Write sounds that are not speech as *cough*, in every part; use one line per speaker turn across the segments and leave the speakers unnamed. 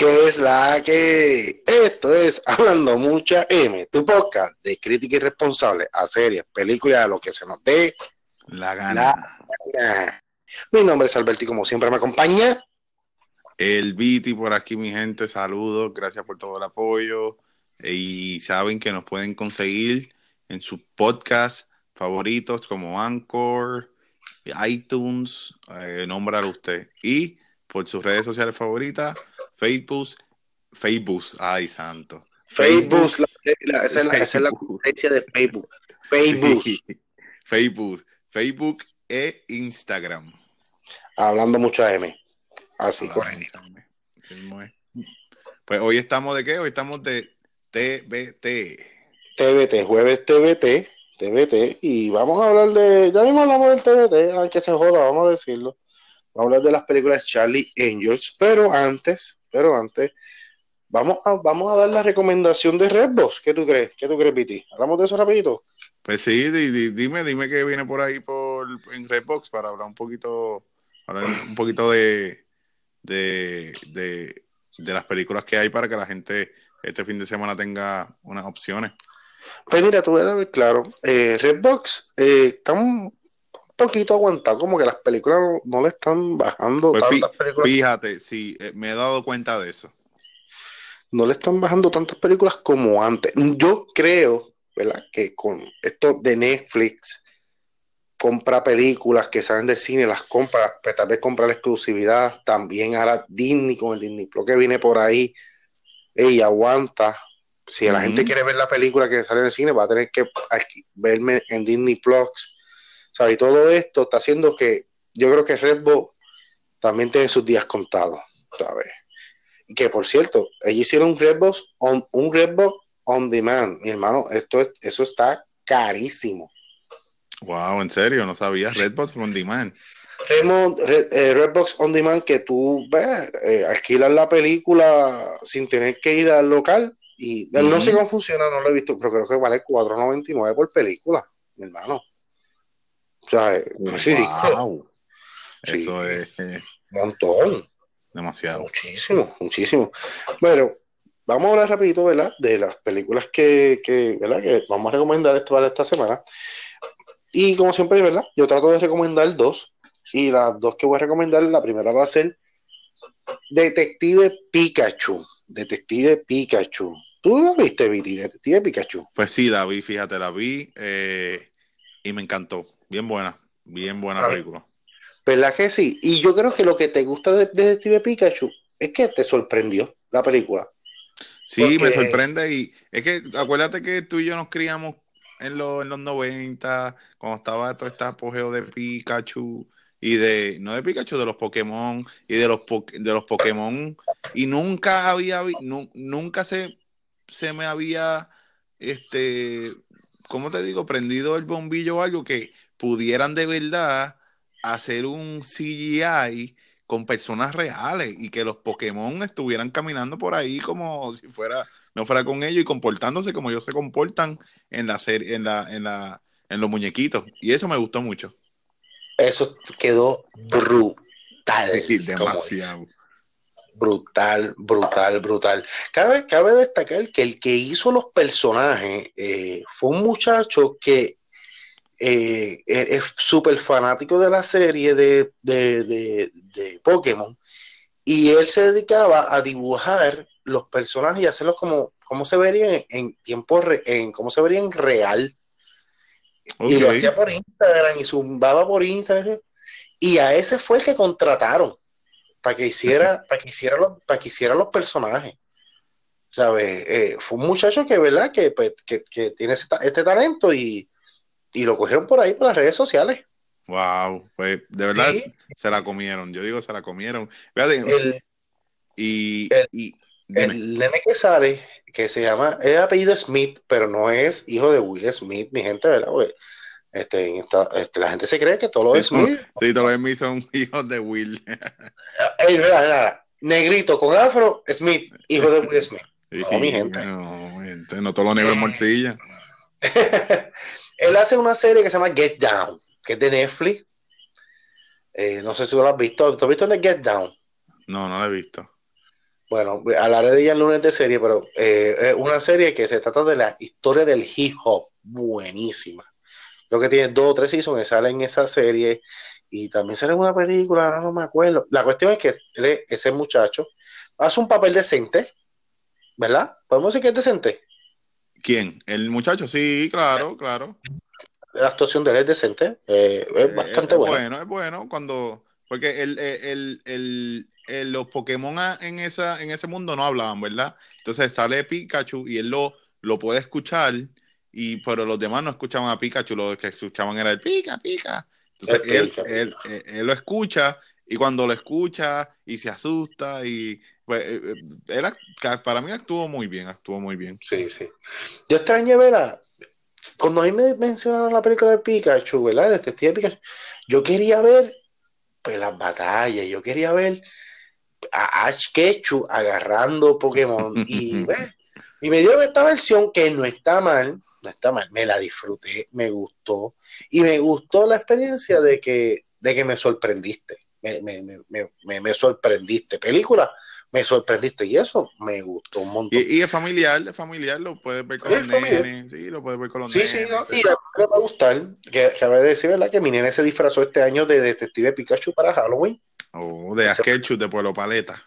que es la que esto es Hablando Mucha M, tu podcast de crítica irresponsable a series, películas, a lo que se nos dé
la gana.
Mi nombre es Alberto y como siempre me acompaña
el Viti por aquí, mi gente. Saludos, gracias por todo el apoyo. Y saben que nos pueden conseguir en sus podcasts favoritos como Anchor, iTunes, eh, usted. Y por sus redes sociales favoritas, Facebook, Facebook, ay santo.
Facebook, esa, es la, *laughs* competencia de Facebook. Facebook.
Facebook, Facebook e Instagram.
Hablando mucho a M. Así, correcto.
Pues hoy estamos de qué? Hoy estamos de TBT.
TBT, jueves TBT, TBT, y vamos a hablar de, ya mismo hablamos del TBT, aunque se joda, vamos a decirlo. Vamos a hablar de las películas Charlie Angels, pero antes, pero antes, vamos a, vamos a dar la recomendación de Redbox. ¿Qué tú crees? ¿Qué tú crees, Piti? ¿Hablamos de eso rapidito?
Pues sí, dime, dime qué viene por ahí por, en Redbox para hablar un poquito, hablar un poquito de, de, de, las películas que hay para que la gente este fin de semana tenga unas opciones.
Pues mira, tú a ver claro, eh, Redbox eh, poquito aguantado, como que las películas no, le están bajando
pues tantas películas. Fíjate, sí, eh, me he dado cuenta de eso.
No le están bajando tantas películas como antes. Yo creo, ¿verdad? Que con esto de Netflix, compra películas que salen del cine, las compra, pues tal vez compra la exclusividad, también ahora Disney con el Disney Plus que viene por ahí, y aguanta. Si la gente quiere ver la película que sale en el cine, va a tener que verme en Disney Plus. O y todo esto está haciendo que yo creo que Redbox también tiene sus días contados, ¿sabes? Y que por cierto, ellos hicieron un Redbox on, un Redbox on demand, mi hermano, esto es, eso está carísimo.
Wow, en serio, no sabía. Redbox on demand.
Eh, Redbox on demand que tú ves, eh, alquilas la película sin tener que ir al local y no sé cómo funciona, no lo he visto, pero creo que vale 4.99 por película, mi hermano. O sea,
wow. Eso es
un montón.
Demasiado.
Muchísimo, muchísimo. Bueno, vamos a hablar rapidito, ¿verdad? De las películas que, que, ¿verdad? que vamos a recomendar esto para esta semana. Y como siempre, ¿verdad? Yo trato de recomendar dos. Y las dos que voy a recomendar, la primera va a ser Detective Pikachu. Detective Pikachu. ¿Tú lo viste, Viti? Detective Pikachu.
Pues sí, la vi, fíjate, la vi eh, y me encantó. Bien buena, bien buena película.
¿Verdad que sí? Y yo creo que lo que te gusta de, Detective Pikachu es que te sorprendió la película.
Sí, me sorprende y es que acuérdate que tú y yo nos criamos en, los, en los 90, cuando estaba todo este apogeo de Pikachu y de, no de Pikachu, de los Pokémon y de los, de los Pokémon y nunca había, nunca se, se me había, este, ¿cómo te digo? Prendido el bombillo o algo que pudieran de verdad hacer un CGI con personas reales y que los Pokémon estuvieran caminando por ahí como si fuera, no fuera con ellos y comportándose como ellos se comportan en la serie, en la, en la, en los muñequitos. Y eso me gustó mucho.
Eso quedó brutal.
demasiado.
Brutal, brutal, brutal. Cabe, cabe destacar que el que hizo los personajes eh, fue un muchacho que eh, es súper fanático de la serie de, de, Pokémon y él se dedicaba a dibujar los personajes y hacerlos como, como se verían en tiempo, en cómo se verían real. Y lo hacía por Instagram y zumbaba por Instagram. Y a ese fue el que contrataron para que hiciera, *laughs* para que hiciera los, para que hiciera los personajes. ¿Sabes? Eh, fue un muchacho que, ¿verdad? Que, pues, que, que tiene este talento y, y lo cogieron por ahí por las redes sociales.
Wow, pues de verdad se la comieron. Yo digo, se la comieron. el, y,
el, nene que sale, que se llama, es apellido Smith, pero no es hijo de Will Smith, mi gente, ¿verdad? este, este, la gente se cree que todo lo es Smith.
Sí, todos los Smith son *laughs* hijos de Will. *laughs*
Negrito con afro, Smith, hijo de Will Smith. *laughs*
No, mi gente. No, gente, no todos los negros en morcilla. *laughs*
Él hace una serie que se llama Get Down, que es de Netflix. Eh, no sé si tú lo has visto. ¿Tú has visto el de Get Down?
No, no lo he visto.
Bueno, hablaré de ella el lunes de serie, pero eh, es una serie que se trata de la historia del hip hop. Buenísima. Creo que tiene dos o tres seasons que sale en esa serie y también sale en una película, ahora no me acuerdo. La cuestión es que ese muchacho hace un papel decente, ¿verdad? ¿Podemos decir que es decente?
¿Quién? ¿El muchacho? Sí, claro, claro.
La actuación de él es decente, eh, es eh, bastante
bueno. bueno. Es bueno, cuando... Porque el, el, el, los Pokémon en, esa, en ese mundo no hablaban, ¿verdad? Entonces sale Pikachu y él lo, lo puede escuchar, y pero los demás no escuchaban a Pikachu, lo que escuchaban era el Pica, Pica. Entonces él, él, lo escucha y cuando lo escucha y se asusta y pues, eh, eh, para mí actuó muy bien, actuó muy bien.
Sí, sí. Yo extrañé ver a, cuando a mí me mencionaron la película de Pikachu, ¿verdad? De Detective Pikachu, yo quería ver pues las batallas, yo quería ver a Ash Ketchum agarrando Pokémon *laughs* y, y me dieron esta versión que no está mal, no está mal, me la disfruté, me gustó y me gustó la experiencia de que, de que me sorprendiste, me, me, me, me sorprendiste. Película, me sorprendiste y eso me gustó un montón.
Y, es familiar, es familiar, lo puedes ver con los nenes, sí, lo puedes ver con los
sí,
nenes.
Sí, sí, y me va a gustar, que, que a decir, ¿verdad? Que mi nene se disfrazó este año de Detective Pikachu para Halloween.
Oh, de Asketchu de Pueblo Paleta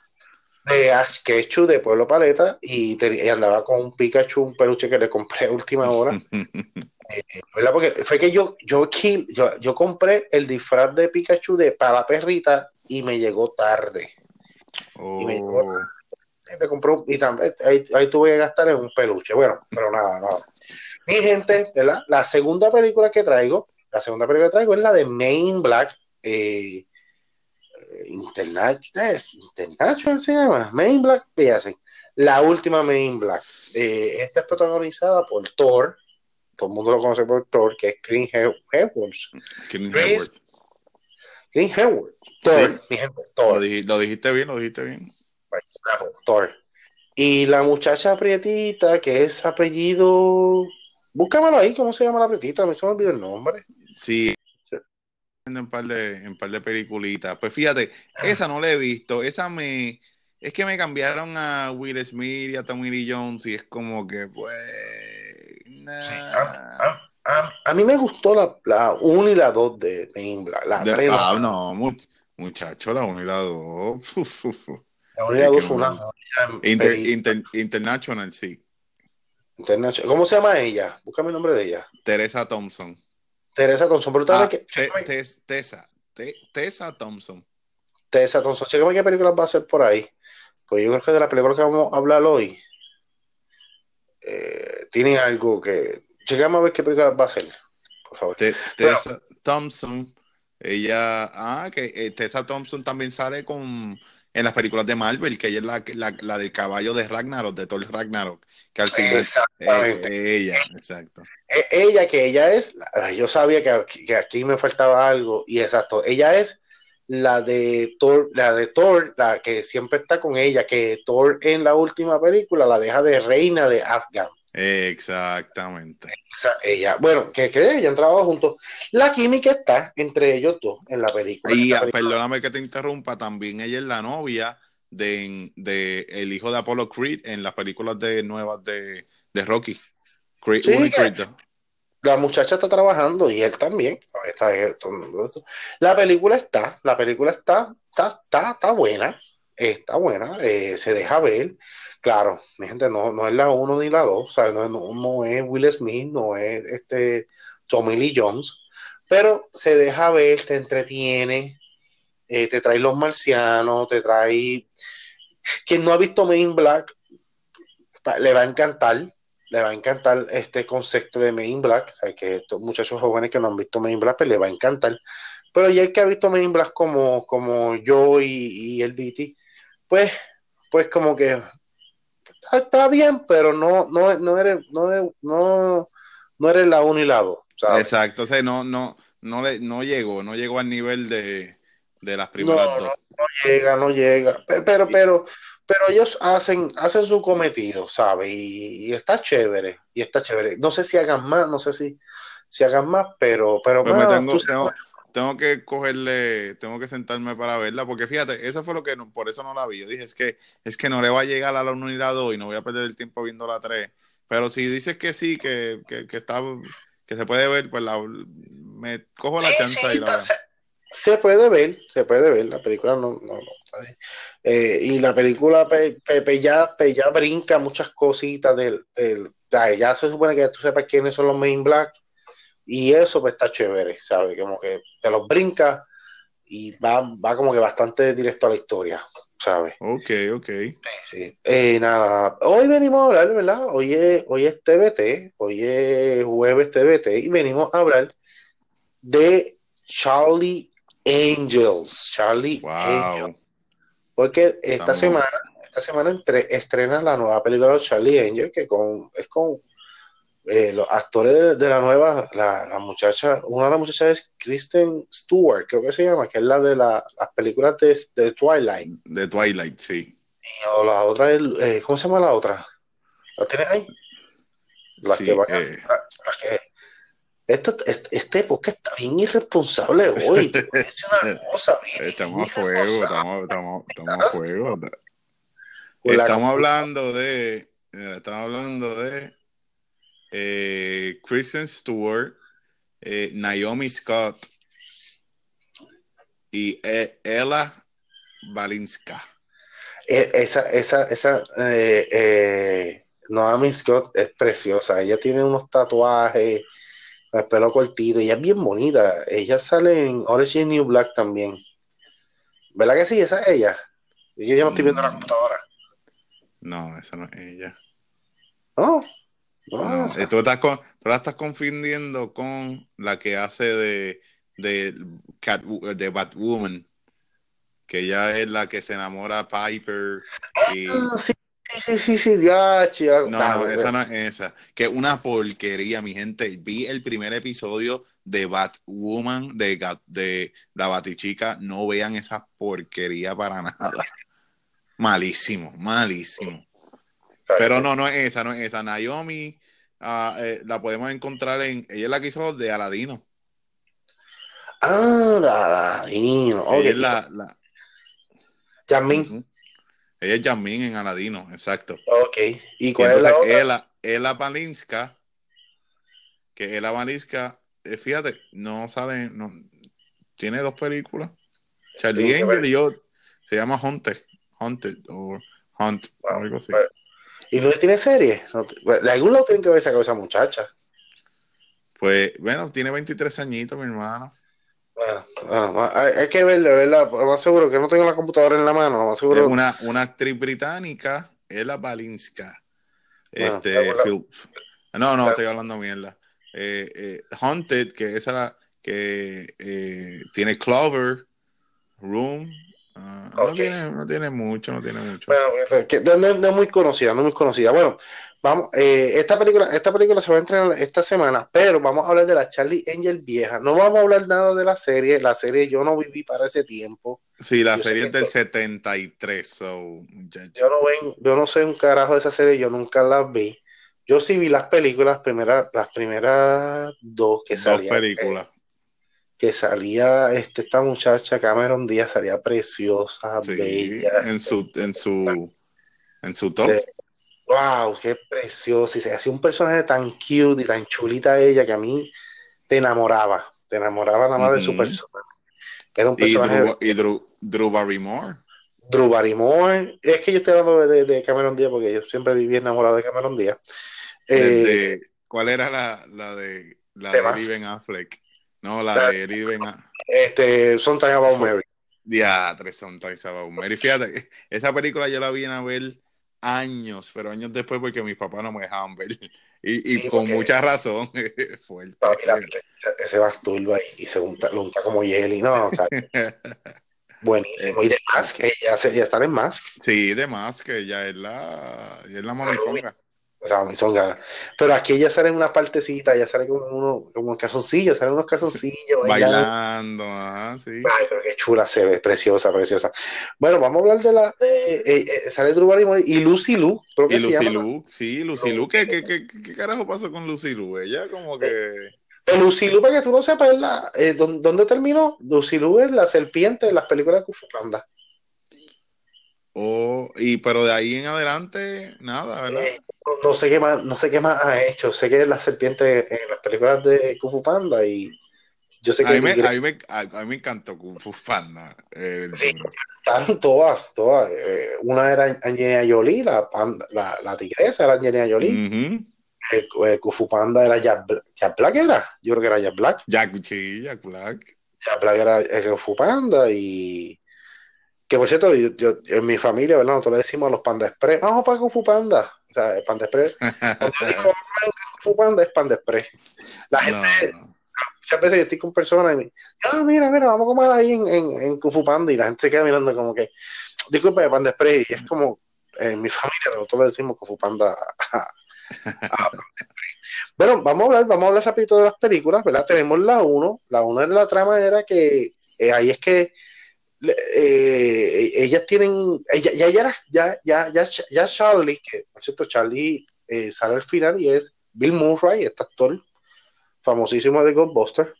de Ash Ketchum de Pueblo Paleta y, andaba con un Pikachu, un peluche que le compré a última hora. *laughs* eh, Porque fue que yo, yo, yo, yo, compré el disfraz de Pikachu de para perrita y me llegó tarde. Y me llegó oh. Y me compró, y también ahí, ahí, tuve que gastar en un peluche. Bueno, pero nada, nada. Mi gente, ¿verdad? La segunda película que traigo, la segunda película que traigo es la de Main Black. Eh, International, International se llama, Main Black, la última Main Black. Eh, esta es protagonizada por Thor, todo el mundo lo conoce por Thor, que es Green Hemsworth. Green Hemsworth. Thor, mi gente, Thor.
Lo, dijiste bien, lo dijiste bien.
Thor. Y la muchacha prietita, que es apellido. Búscamelo ahí, ¿cómo se llama la prietita? Me se me olvidó el nombre.
Sí, en un par de, en par de peliculitas. Pues fíjate, esa no la he visto. Esa me. Es que me cambiaron a Will Smith y a Tommy Lee Jones y es como que, pues.
A, mí me gustó la 1 y la 2 de, de La
ah, no, muchacho, la 1 y la 2. *laughs*
La 1 y la 2 una.
international, sí.
International. ¿Cómo se llama ella? Búscame el nombre de ella.
Teresa Thompson.
Teresa Thompson, pero ah, que,
Tessa, Tessa Thompson.
Tessa Thompson, chécame qué película va a ser por ahí. Pues yo creo que de la película que vamos a hablar hoy, eh, tienen algo que. Chécame a ver qué película va a ser, por favor.
Tessa Thompson, ella. Ah, que eh, Tessa Thompson también sale con en las películas de Marvel, que ella es la, la, la del caballo de Ragnarok, de Thor Ragnarok, que al final
Exactamente.
ella, exacto.
E, ella, que ella es, yo sabía que, que, aquí me faltaba algo, y exacto, ella es la de Thor, la de Thor, la que siempre está con ella, que Thor en la última película la deja de reina de Afghan.
Exactamente.
ella, bueno, que, que ella han trabajado juntos. La química está entre ellos dos en la película.
Y perdóname que te interrumpa, también ella es la novia de, de, el hijo de Apollo Creed en las películas de nuevas de, de Rocky.
la muchacha está trabajando y él también. Está, la película está, la película está, está, está, está buena, está buena, eh, se deja ver. Claro, mi gente, no, no es la 1 ni la 2, no, no, es Will Smith, no es este Tommy Lee Jones, pero se deja ver, te entretiene, eh, te trae los marcianos, te trae... Quien no ha visto Main Black, le va a encantar, le va a encantar este concepto de Main Black, o que estos muchachos jóvenes que no han visto Main Black, pues le va a encantar. Pero ya el que ha visto Main Black como, como yo y, y el DT, pues, pues como que está bien, pero no, no, no eres, no, no, no eres la 1 y la 2.
Exacto, o sea, no, no, no, le, no llegó, no llegó al nivel de, de las primeras
dos. No, llega, no llega. Pero, pero, pero ellos hacen, hacen su cometido, ¿sabes? Y, está chévere, y está chévere. No sé si hagan más, no sé si, si hagan más, pero, pero
pues me tengo, tengo que cogerle, tengo que sentarme para verla, porque fíjate, eso fue lo que, por eso no la vi. Yo dije, es que, es que no le va a llegar a la 1 y la 2 y no voy a perder el tiempo viendo la 3. Pero si dices que sí, que, que, que está, que se puede ver, pues la, me cojo la chance y la
se, puede ver, se puede ver, la película no, no, no eh, y la película pe, ya, ya brinca muchas cositas del, del ya se supone que tú sepas quiénes son los main black y eso pues está chévere, ¿sabes? Como que te los brinca y va, va como que bastante directo a la historia, ¿sabes?
Ok, ok.
Sí, eh, nada, hoy venimos a hablar, ¿verdad? Hoy es, hoy es TBT, hoy es jueves TBT y venimos a hablar de Charlie Angels. Charlie
wow.
Porque esta semana, esta semana entre, estrena la nueva película de Charlie Angels, que con, es con eh, los actores de, la nueva, la, muchacha, una de las muchachas es Kristen Stewart, creo que se llama, que es la de las películas de, Twilight.
De Twilight, sí.
o la otra, es, eh, ¿cómo se llama la otra? ¿La tienes ahí? La que va eh. que, esta, este, época está bien irresponsable hoy. *laughs* es una cosa
Estamos a fuego, estamos, estamos, *laughs* estamos a fuego. Estamos hablando de. Estamos hablando de eh, Kristen Stewart, eh, Naomi Scott y eh, Ella Balinska.
E, esa, esa, esa Naomi Scott es preciosa. Ella tiene unos tatuajes, el pelo cortito, ella es bien bonita. Ella sale en Orange New Black también. ¿Verdad que sí? Esa es ella. Yo ya no estoy viendo la mm. computadora.
No, esa no es ella.
¿No?
No, tú, estás con, tú, la estás confundiendo con la que hace de, de, Cat, de Batwoman, que ella es la que se enamora a Piper. Y...
Ah, sí, sí, sí, sí, ya,
No, no, esa no es esa. Que una porquería, mi gente. Vi el primer episodio de Batwoman, de, de la Batichica. No vean esa porquería para nada. *laughs* Malísimo, malísimo. Pero no, no es esa, no es esa. Naomi ah, eh, la podemos encontrar en. Ella es la que hizo de Aladino.
Ah, de Aladino.
Ella es la. la...
Jasmine.
Ella es Jasmine en Aladino, exacto.
Ok. ¿Y cuál es la otra?
Ella, Ella Palinska, que Ella Palinska, eh, fíjate, no sale, no, tiene dos películas. Charlie Angel y yo, se llama Haunted, Haunted o Hunt, algo así.
¿Y no tiene serie? de algún lado tienen que ver esa esa muchacha.
Pues, bueno, tiene 23 añitos, mi hermano.
Bueno, bueno hay, que verlo, ¿verdad? Lo más seguro que no tengo la computadora en la mano, más seguro.
Es una, una actriz británica, Ella Balinska. este, no, no, estoy hablando mierda. Eh, eh, Haunted, que esa la que eh, tiene Clover, Room, No, tiene, no tiene mucho, no tiene mucho.
Bueno, que, no, es muy conocida, no es muy conocida. Bueno, vamos, eh, esta película, esta película se va a entrenar esta semana, pero vamos a hablar de la Charlie Angel vieja. No vamos a hablar nada de la serie, la serie yo no viví para ese tiempo.
Sí, la serie es del 73, so,
yo no ven, yo no sé un carajo de esa serie, yo nunca la vi. Yo sí vi las películas, primeras, las primeras dos que salían.
Dos películas
que salía este, esta muchacha Cameron Díaz salía preciosa, bella.
En su, en su, en su top.
wow, qué preciosa. Y se hacía un personaje tan cute y tan chulita ella que a mí te enamoraba. Te enamoraba nada más de su personaje. Era un personaje.
Y Drew, Drew, Barrymore.
Drew Barrymore. Es que yo estoy hablando de, Cameron Díaz porque yo siempre viví enamorado de Cameron Díaz.
Eh, ¿Cuál era la, la de la de, de Ben Affleck? No, la de Eddie Ben.
Este, Sometimes About Mary.
Ya, tres Sometimes About Mary. Fíjate, esa película yo la vi a ver años, pero años después porque mis papás no me dejaban ver. Y, con mucha razón. *laughs* Fuerte.
ese basturba y, y se unta, lo unta como Jelly, ¿no? O sea, *laughs* buenísimo. Y de Mask, ya, ya está en Mask.
Sí, de Mask, ya es la, ya es la mamizonga
o sea, son ganas. Pero aquí ya sale una partecita, ya sale como uno, como un calzoncillo, salen unos calzoncillos. *laughs*
Bailando, sí.
Ay, pero qué chula se ve, preciosa, preciosa. Bueno, vamos a hablar de la. De, eh, eh, sale Drew Barrymore y Lucy Lu.
y Lucy Lu, sí, Lucy Lu. ¿Qué, qué, qué, qué, carajo pasó con Lucy Lu? Ella como que.
Pero Lucy Lu, para que tú no sepas, la, eh, ¿dónde, terminó? Lucy Lu es la serpiente de las películas de Kung Panda.
Oh, y pero de ahí en adelante, nada, ¿verdad?
Eh, no, sé qué más, no sé qué más ha hecho. Sé que es la serpiente en las películas de Kung Fu Panda y yo sé que
a, mí me, a, mí me, a, mí me, encantó Kung Fu Panda.
Eh, sí, estaban todas, todas. Eh, una era Angelina Jolie, la, panda, la, la, tigresa era Angelina Jolie. el, Kung Fu Panda era Jack, Jack, Black, era. Yo creo que era Jack Black.
Jack, sí, Jack Black.
Jack Black era el Kung Fu Panda y que por cierto, yo, en mi familia, ¿verdad? Nosotros le decimos a los Panda Express, vamos para Kung Fu Panda. O sea, el Panda Express. *laughs* Cuando yo digo, vamos para Kung Fu Panda, es Panda Express. La gente, no, no. muchas veces yo estoy con personas y me dicen, ah, mira, mira, vamos a comer ahí en, en, en Kung Fu Panda. Y la gente se queda mirando como que, disculpe, Panda Express. Y es como, en mi familia, nosotros le decimos Kung Fu Panda a, a Panda Express. Bueno, vamos a hablar, vamos a hablar rapidito de las películas, ¿verdad? Tenemos la 1. La 1 de la trama era que eh, ahí es que eh, ellas tienen, ya, ya, ya, ya, ya, ya Charlie, que por cierto Charlie eh, sale al final y es Bill Murray, este actor famosísimo de Ghostbusters.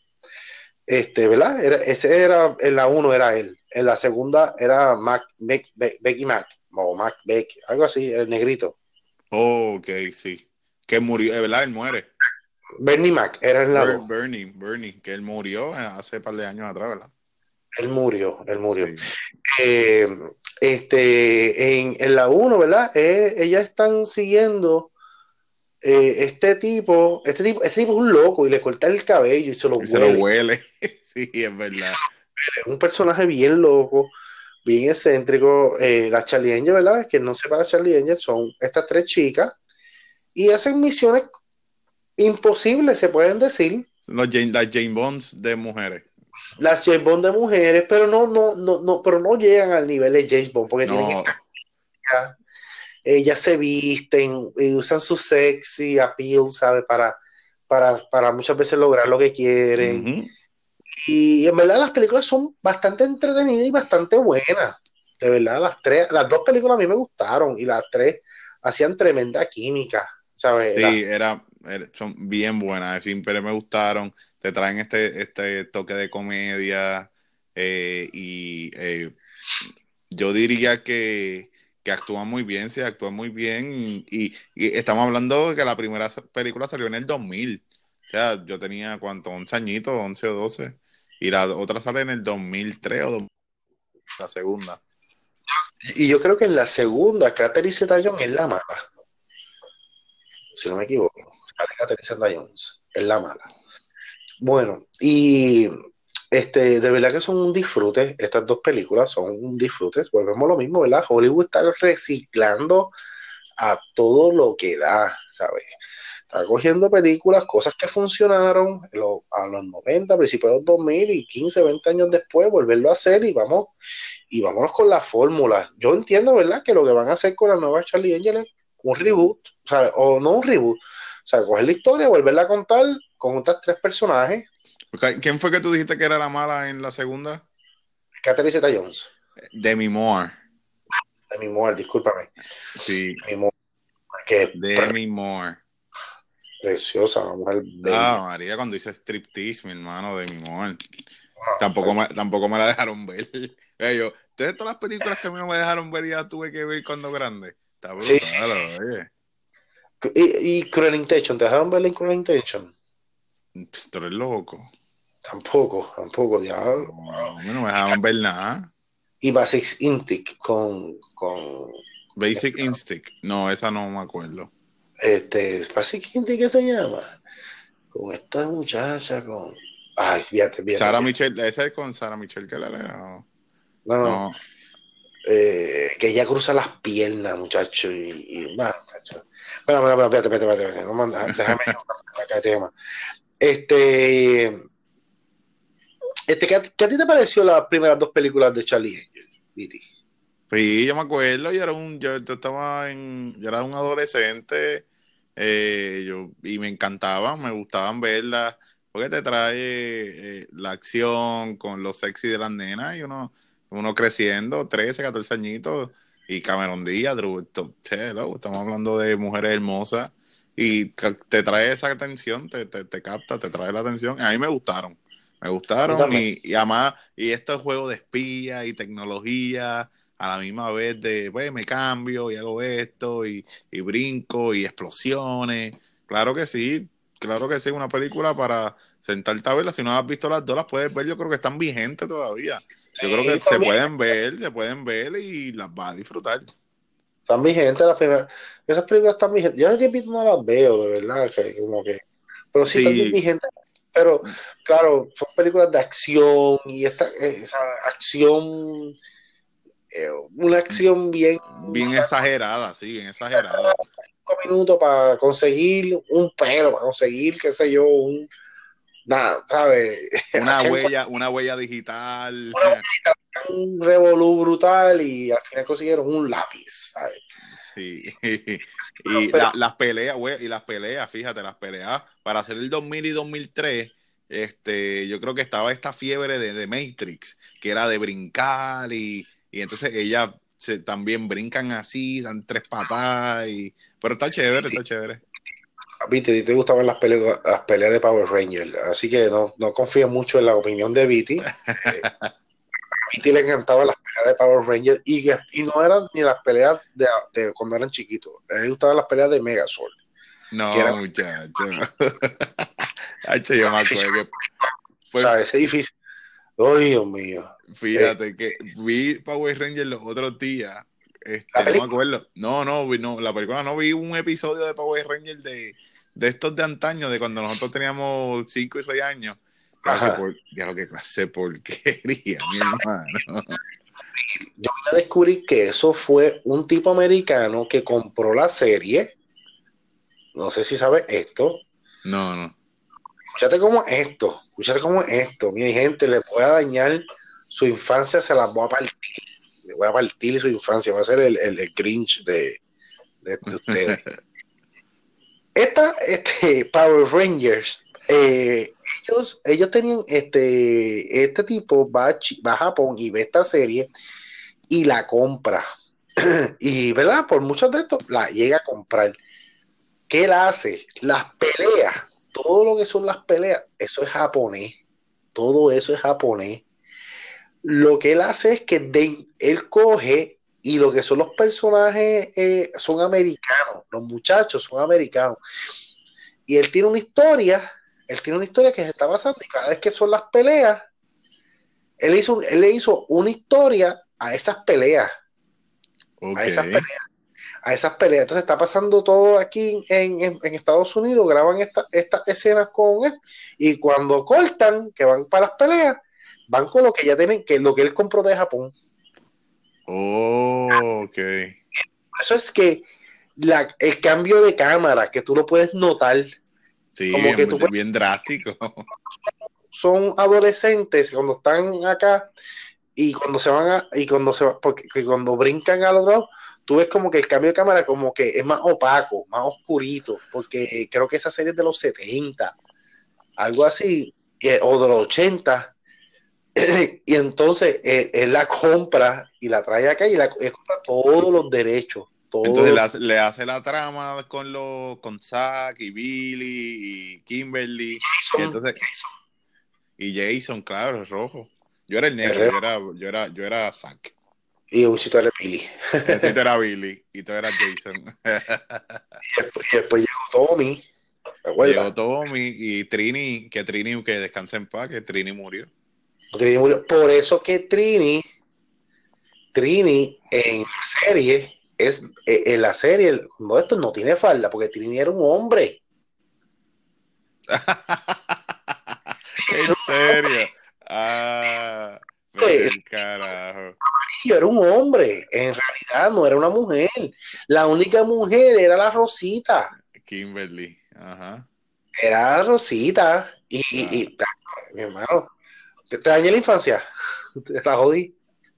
Este, ¿verdad? Era, ese era, en la 1 era él, en la segunda era Mac, Mac, Becky Mac, o Mac Beck, algo así, el negrito.
Oh, ok, sí. Que murió, ¿verdad? Él muere.
Bernie Mac era el la
Bernie, Bernie, que él murió hace un par de años atrás, ¿verdad?
Él murió, él murió. Sí. Eh, este, en, en, la 1, ¿verdad? Eh, ellas están siguiendo eh, este tipo, este tipo, este tipo es un loco y le corta el cabello y se lo
y huele. Se lo huele, *laughs* sí, es verdad.
Es un personaje bien loco, bien excéntrico. Eh, la Charlie Angel, ¿verdad? Que no sepa la Charlie Angel, son estas tres chicas y hacen misiones imposibles, se pueden decir.
Los Jane, las Jane Bonds de mujeres
las James Bond de mujeres, pero no, no, no, no, pero no llegan al nivel de James Bond, porque no. tienen que ellas se visten y usan su sexy appeal, ¿sabes? Para, para, para muchas veces lograr lo que quieren. Uh -huh. Y en verdad las películas son bastante entretenidas y bastante buenas. De verdad, las tres, las dos películas a mí me gustaron y las tres hacían tremenda química, ¿sabes?
Sí, era, era son bien buenas, siempre me gustaron te traen este, este toque de comedia eh, y eh, yo diría que, que actúan muy bien, sí, actúan muy bien y, estamos hablando de que la primera película salió en el 2000, o sea, yo tenía cuánto, 11 añitos, 11 o 12 y la otra sale en el 2003 o 2000, la segunda.
Y yo creo que en la segunda, Catherine Zeta-Jones es la mala. Si no me equivoco, Catherine Zeta-Jones es la mala. Bueno, y este, de verdad que son un disfrute, estas dos películas son un disfrute, volvemos a lo mismo, ¿verdad? Hollywood está reciclando a todo lo que da, ¿sabes? Está cogiendo películas, cosas que funcionaron a los 90, principios de los 2000 y 15, 20 años después, volverlo a hacer y vamos, y vámonos con la fórmula. Yo entiendo, ¿verdad? Que lo que van a hacer con la nueva Charlie Angel es un reboot, sea, o no un reboot, o sea, coger la historia, volverla a contar con otras tres personajes.
¿Quién fue que tú dijiste que era la mala en la segunda?
Catherine Zeta Jones.
Demi Moore.
Demi Moore, discúlpame.
Sí.
Demi Moore. Que,
Demi Moore.
Preciosa, la mujer.
Ah, María, cuando dice striptease, mi hermano, Demi Moore. Ah, tampoco, me, tampoco me la dejaron ver. *laughs* Yo, ustedes todas las películas que a mí no me dejaron ver ya tuve que ver cuando grande. Está brutal, sí, sí, sí. oye.
¿Y, y Cruel Intention? ¿Te dejaron verla en Cruel Intention?
Pues, tú eres loco.
Tampoco, tampoco, diablo.
No, no me dejaban ver nada.
Y Basic Instinct con, con.
Basic Instinct. No, esa no me acuerdo.
Este, Basic Instinct, ¿qué se llama? Con esta muchacha, con. Ay, fíjate, fíjate.
Sara Michelle, esa es con Sara Michelle que la
no. No, no. no. Eh, que ella cruza las piernas, muchacho, y, y muchacho. Bueno, bueno, bueno, espérate, espérate, espérate. No, déjame *laughs* tema. Este, este ¿qué, ¿qué, a ti te pareció las primeras dos películas de Charlie Angel, Viti?
Sí, yo me acuerdo, yo era un, yo, estaba en, yo era un adolescente, eh, yo, y me encantaban, me gustaban verlas, porque te trae eh, la acción con lo sexy de las nenas y uno, uno creciendo, 13, 14 añitos, y Cameron Díaz, Drew, estamos hablando de mujeres hermosas, y te trae esa atención, te, te, capta, te trae la atención. A mí me gustaron, me gustaron y, y, además, y estos juegos de espía y tecnología a la misma vez de, pues me cambio y hago esto y, y brinco y explosiones. Claro que sí, claro que sí, una película para sentarte a verla. Si no has visto las dos, las puedes ver. Yo creo que están vigentes todavía. Yo creo que se pueden ver, se pueden ver y las vas a disfrutar.
Están vigentes las primeras. Esas películas están vigentes. Yo hace tiempo no las veo, de verdad. Que, como que, pero sí, están vigentes. Pero, claro, son películas de acción y esta, esa acción. Eh, una acción bien.
Bien exagerada, sí, bien exagerada
minutos para conseguir un pelo, para conseguir, qué sé yo, un nada, ¿sabes? *laughs*
Una huella, una huella digital. *laughs*
un revolú brutal y al final consiguieron un lápiz, ¿sabes?
Sí, y las peleas, güey, y las peleas, fíjate, las peleas, para hacer el 2000 y 2003, este, yo creo que estaba esta fiebre de, de Matrix, que era de brincar y, y entonces ella también brincan así, dan tres patadas, y... pero está chévere, está chévere.
Viti, te gustaban las peleas, las peleas de Power Rangers, así que no, no confío mucho en la opinión de Viti. *laughs* a Viti le encantaban las peleas de Power Rangers y, y no eran ni las peleas de, cuando eran chiquitos, a él le gustaban las peleas de Megazord.
No, muchacho. *laughs* yo me acuerdo
O sea, ese edificio. Oh, Dios mío.
Fíjate eh, que vi Power Rangers los otros días. Este, no me acuerdo. No, no, no, la película no vi un episodio de Power Rangers de, de estos de antaño, de cuando nosotros teníamos 5 y 6 años. ya lo que clase porquería, *laughs* mi hermano.
Yo vine a descubrir que eso fue un tipo americano que compró la serie. No sé si sabes esto.
No, no.
Escúchate cómo es esto. Escúchate cómo es esto. Mi gente, le puede dañar su infancia se las voy a partir. Le voy a partir su infancia. Va a ser el, el, Grinch de, de, ustedes. *laughs* Esta, este, Power Rangers, eh, ellos, ellos tenían este, este tipo va a, va a Japón y ve esta serie y la compra. *clears throat* y, ¿verdad? Por muchos de estos la llega a comprar. ¿Qué la hace? Las peleas, todo lo que son las peleas, eso es japonés. Todo eso es japonés lo que él hace es que él coge y lo que son los personajes eh, son americanos, los muchachos son americanos. Y él tiene una historia, él tiene una historia que se está basando y cada vez que son las peleas, él, hizo, él le hizo una historia a esas peleas. A esas peleas. A esas peleas. Entonces está pasando todo aquí en, Estados Unidos, graban estas escenas con él y cuando cortan, que van para las peleas, van con lo que ya tienen, que lo que él compró de Japón.
Oh, ok.
Eso es que la, el cambio de cámara, que tú lo puedes notar.
Sí, como que tú bien drástico. *laughs*
Son adolescentes cuando están acá y cuando se van a, y cuando se porque cuando brincan al otro lado, tú ves como que el cambio de cámara como que es más opaco, más oscurito, porque creo que esa serie es de los 70, algo así, o de los 80, y entonces eh, él, la compra y la trae acá y la compra todos los derechos.
Entonces le hace, la trama con los con Zack y Billy y Kimberly. y, entonces, y Jason, claro, es rojo. Yo era el negro, yo era, yo era, yo era Zack.
Y un sitio era Billy.
Un sitio era Billy y tú eras Jason.
y, después, llegó Tommy.
Llegó Tommy y Trini, que Trini, que descanse en paz, que Trini murió.
Por eso que Trini, Trini en la serie, es eh, en la serie, no, esto no tiene falda, porque Trini era un hombre. *laughs*
en serio. Ah, carajo.
Era un hombre, en realidad no era una mujer. La única mujer era la Rosita.
Kimberly, ajá.
Era Rosita. Y, y ah. mi hermano, ¿Te, dañé la infancia? *laughs* ¿Te la jodí?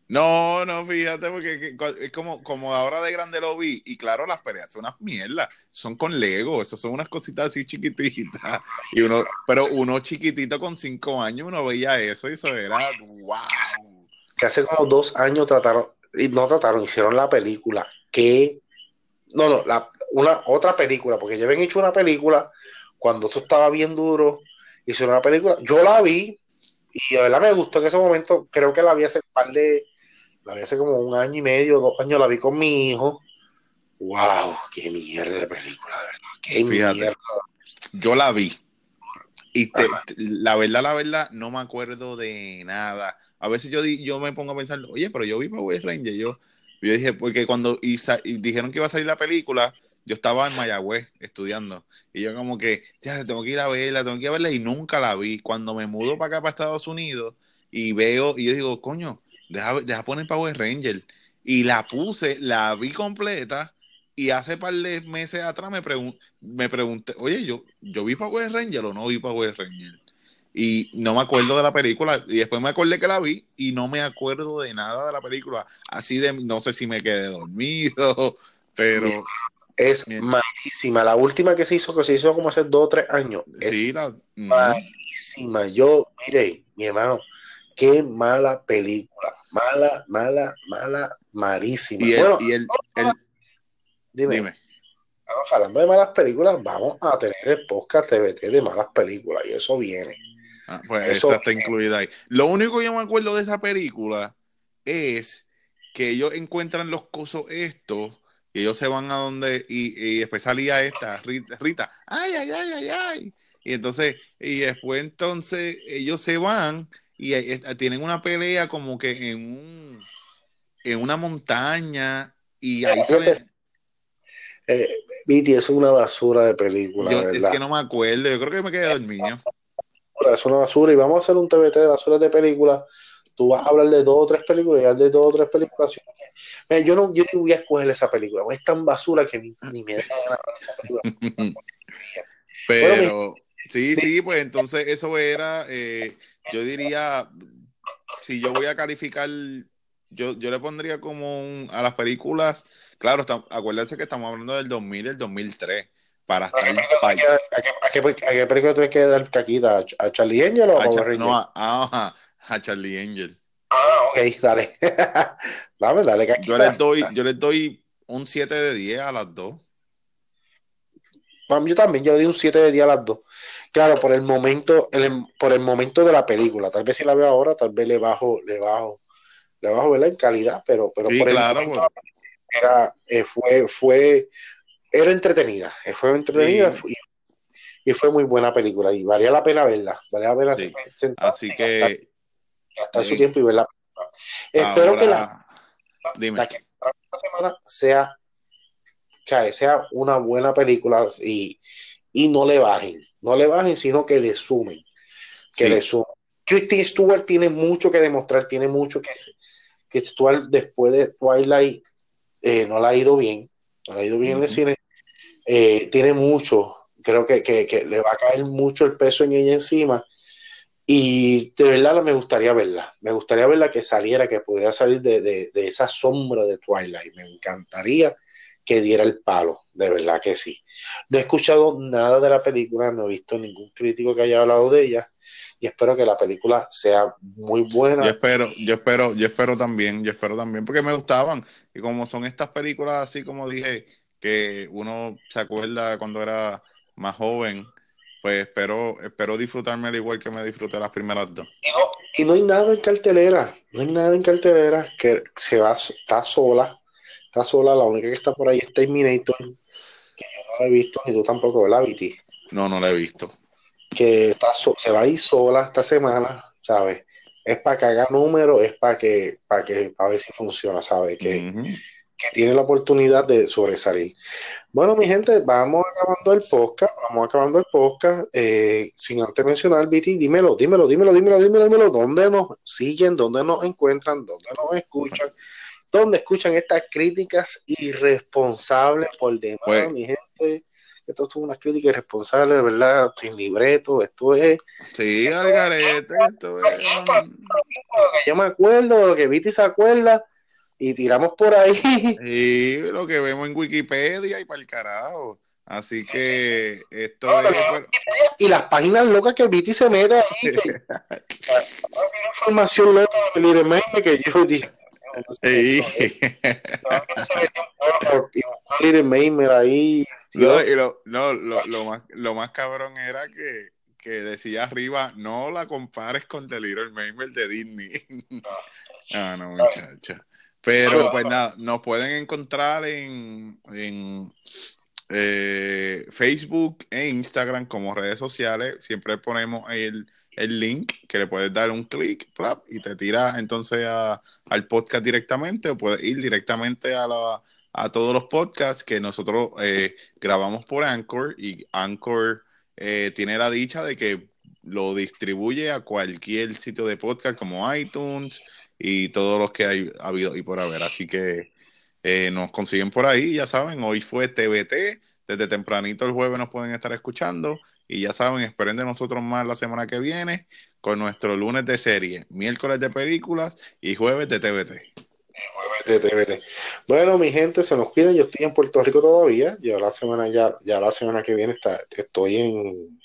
No, no, fíjate, porque es como, como ahora de grande lo vi, y claro, las peleas son unas mierdas, son con Lego, eso son unas cositas así chiquititas, y uno, pero uno chiquitito con cinco años, uno veía eso y eso era wow.
Que hace como dos años trataron, y no trataron, hicieron la película, qué no, no, la, una otra película, porque ya habían hecho una película cuando esto estaba bien duro, hicieron una película, yo la vi y de verdad me gustó en ese momento, creo que la vi hace un par de, la vi hace como un año y medio, dos años, la vi con mi hijo. ¡Wow! ¡Qué mierda de película, de verdad! ¡Qué mierda!
Yo la vi. Y la verdad, la verdad, no me acuerdo de nada. A veces yo, yo me pongo a pensar, oye, pero yo vi Power Ranger. Yo, yo dije, porque cuando y, dijeron que iba a salir la película, yo estaba en Mayagüez estudiando. Y yo como que, ya, tengo que ir a verla, tengo que ir a verla. Y nunca la vi. Cuando me mudo para acá, para Estados Unidos, y veo, y yo digo, coño, deja, deja poner Power Ranger. Y la puse, la vi completa. Y hace par de meses atrás me, me pregunté, oye, yo, yo vi Power Ranger o no vi Power Ranger y no me acuerdo de la película y después me acordé que la vi y no me acuerdo de nada de la película así de no sé si me quedé dormido *laughs* pero
es malísima. La última que se hizo que se hizo como hace dos o tres años es malísima. Yo mire mi hermano qué mala película. Mala mala mala malísima.
Y el, y el,
dime, dime. Hablando de malas películas, vamos a tener el podcast TVT de malas películas y eso viene.
Ah, pues esta está incluida ahí. Lo único que yo me acuerdo de esa película es que ellos encuentran los cosos estos y ellos se van a donde y, después salía esta Rita, ay ay ay ay ay y entonces y después entonces ellos se van y tienen una pelea como que en un en una montaña y ahí sale
eh, es una basura de película.
es que no me acuerdo, yo creo que me quedé dormido
es una basura y vamos a hacer un TBT de basuras de películas. Tú vas a hablar de dos o tres películas y de dos o tres películas. yo no yo voy a escoger esa película, es tan basura que ni, me da ganas esa
película. *laughs* Pero, sí, sí, pues entonces eso era, eh, yo diría, si yo voy a calificar, yo, yo le pondría como a las películas, claro, acuérdense que estamos hablando del 2000 y el 2003 para estar.
¿A qué, a qué, a qué película tienes que dar caquita? ¿A Charlie Angel o a,
No, a, a, Charlie Angel.
Ah, ok, dale. *laughs* dale, dale, caquita.
Yo les doy, yo les doy un 7 de 10 a las dos.
Yo también, yo le doy un 7 de 10 a las dos. Claro, por el momento, el, por el momento de la película. Tal vez si la veo ahora, tal vez le bajo, le bajo, le bajo verla en calidad, pero, pero
sí,
por
claro, el momento,
era, eh, fue, fue era entretenida, eh, fue entretenida y, fue muy buena película y valía la pena verla, valía la pena
Así que
hasta, su tiempo y verla. Espero que la, dime. semana sea que sea una buena película y, no le bajen, no le bajen, sino que le sumen, que le sumen. Christy Stewart tiene mucho que demostrar, tiene mucho que, que Stewart después de Twilight eh, no la ha ido bien, no le ha ido bien en el cine, eh, tiene mucho, creo que, le va a caer mucho el peso en ella encima. Y de verdad me gustaría verla, me gustaría verla que saliera, que pudiera salir de, esa sombra de Twilight. Me encantaría que diera el palo, de verdad que sí. No he escuchado nada de la película, no he visto ningún crítico que haya hablado de ella y espero que la película sea muy buena.
Yo espero, yo espero, yo espero también, yo espero también, porque me gustaban. Y como son estas películas así como dije, que uno se acuerda cuando era más joven, pues espero, espero disfrutarme al igual que me disfruté las primeras dos.
Y no, hay nada en cartelera, no hay nada en cartelera que se va, está sola, está sola, la única que está por ahí es Terminator, que yo no la he visto, ni tú tampoco, la Viti.
No, no la he visto.
Que está se va a ir sola esta semana, ¿sabes? Es para que haga números, es para que, para que, a ver si funciona, ¿sabes? Que, que tiene la oportunidad de sobresalir. Bueno, mi gente, vamos acabando el podcast, vamos acabando el podcast, eh, sin antes mencionar, Viti, dímelo, dímelo, dímelo, dímelo, dímelo, dímelo, ¿dónde nos siguen, dónde nos encuentran, dónde nos escuchan, dónde escuchan estas críticas irresponsables por demás, pues mi gente? Esto es una crítica irresponsable, ¿verdad? Sin libreto, esto es...
Sí, esto es...
Yo me acuerdo, lo que Viti se acuerda y tiramos por ahí. *laughs*
Y lo que vemos en Wikipedia y para el carajo. Así que esto es.
Y las páginas locas que Viti se mete ahí. Que, *laughs* tiene información loca del que yo dije. Y Maimer ahí.
No, y lo, no, lo, lo, más, lo más cabrón era que, que decía arriba, no la compares con The Little Mermaid de Disney. *laughs* ah, no, muchacha. Pero pues nada, nos pueden encontrar en, en eh, Facebook e Instagram como redes sociales. Siempre ponemos el, el link que le puedes dar un clic y te tira entonces al podcast directamente o puedes ir directamente a, la, a todos los podcasts que nosotros eh, grabamos por Anchor y Anchor eh, tiene la dicha de que lo distribuye a cualquier sitio de podcast como iTunes, y todos los que hay, ha habido y por haber. Así que eh, nos consiguen por ahí, ya saben, hoy fue TBT, desde tempranito el jueves nos pueden estar escuchando y ya saben, esperen de nosotros más la semana que viene con nuestro lunes de serie, miércoles de películas y jueves de TBT.
Jueves de. Bueno, mi gente, se nos cuida, yo estoy en Puerto Rico todavía, yo la semana ya, ya la semana que viene está, estoy en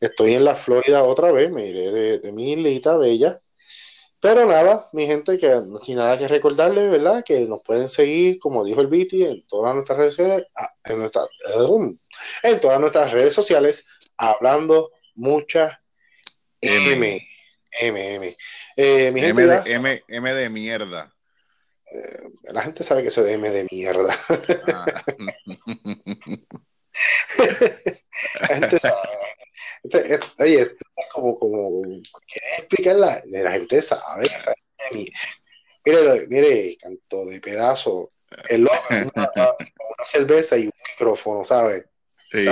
estoy en la Florida otra vez, me iré de, de mi islita bella pero nada, mi gente, que sin nada que recordarles, ¿verdad? Que nos pueden seguir, como dijo el Viti, en todas nuestras redes sociales, en, en todas nuestras redes sociales, hablando mucha M. M, M.
Eh, mi gente, M, de, M, M de mierda.
Eh, la gente sabe que soy de M de mierda. Ah. *laughs* *laughs* la gente sabe, este, este, oye, esto es como, como, ¿quieres explicarla? La gente sabe. Mire, mire, canto de pedazo. El loco, una, *laughs* una, cerveza y un micrófono, ¿sabes? Sí.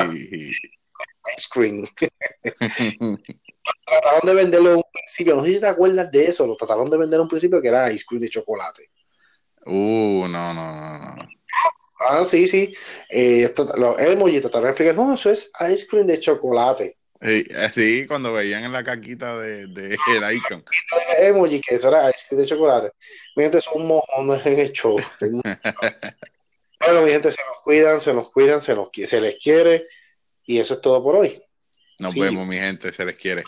Ice cream. *laughs* trataron de venderlo en un principio, no sé si te acuerdas de eso, lo trataron de vender en un principio que era ice cream de chocolate.
Uh, no, no, no, no.
Ah, sí, sí. Eh, los emojis trataron de explicar, no, eso es ice cream de chocolate.
Sí, cuando veían en la caquita de, de el icon.
emoji, que eso era ice cream de chocolate. Mi gente, son un mojón en el show. *laughs* bueno, mi gente, se nos cuidan, se nos cuidan, se, nos, se les quiere. Y eso es todo por hoy.
Nos vemos, mi gente, se les quiere.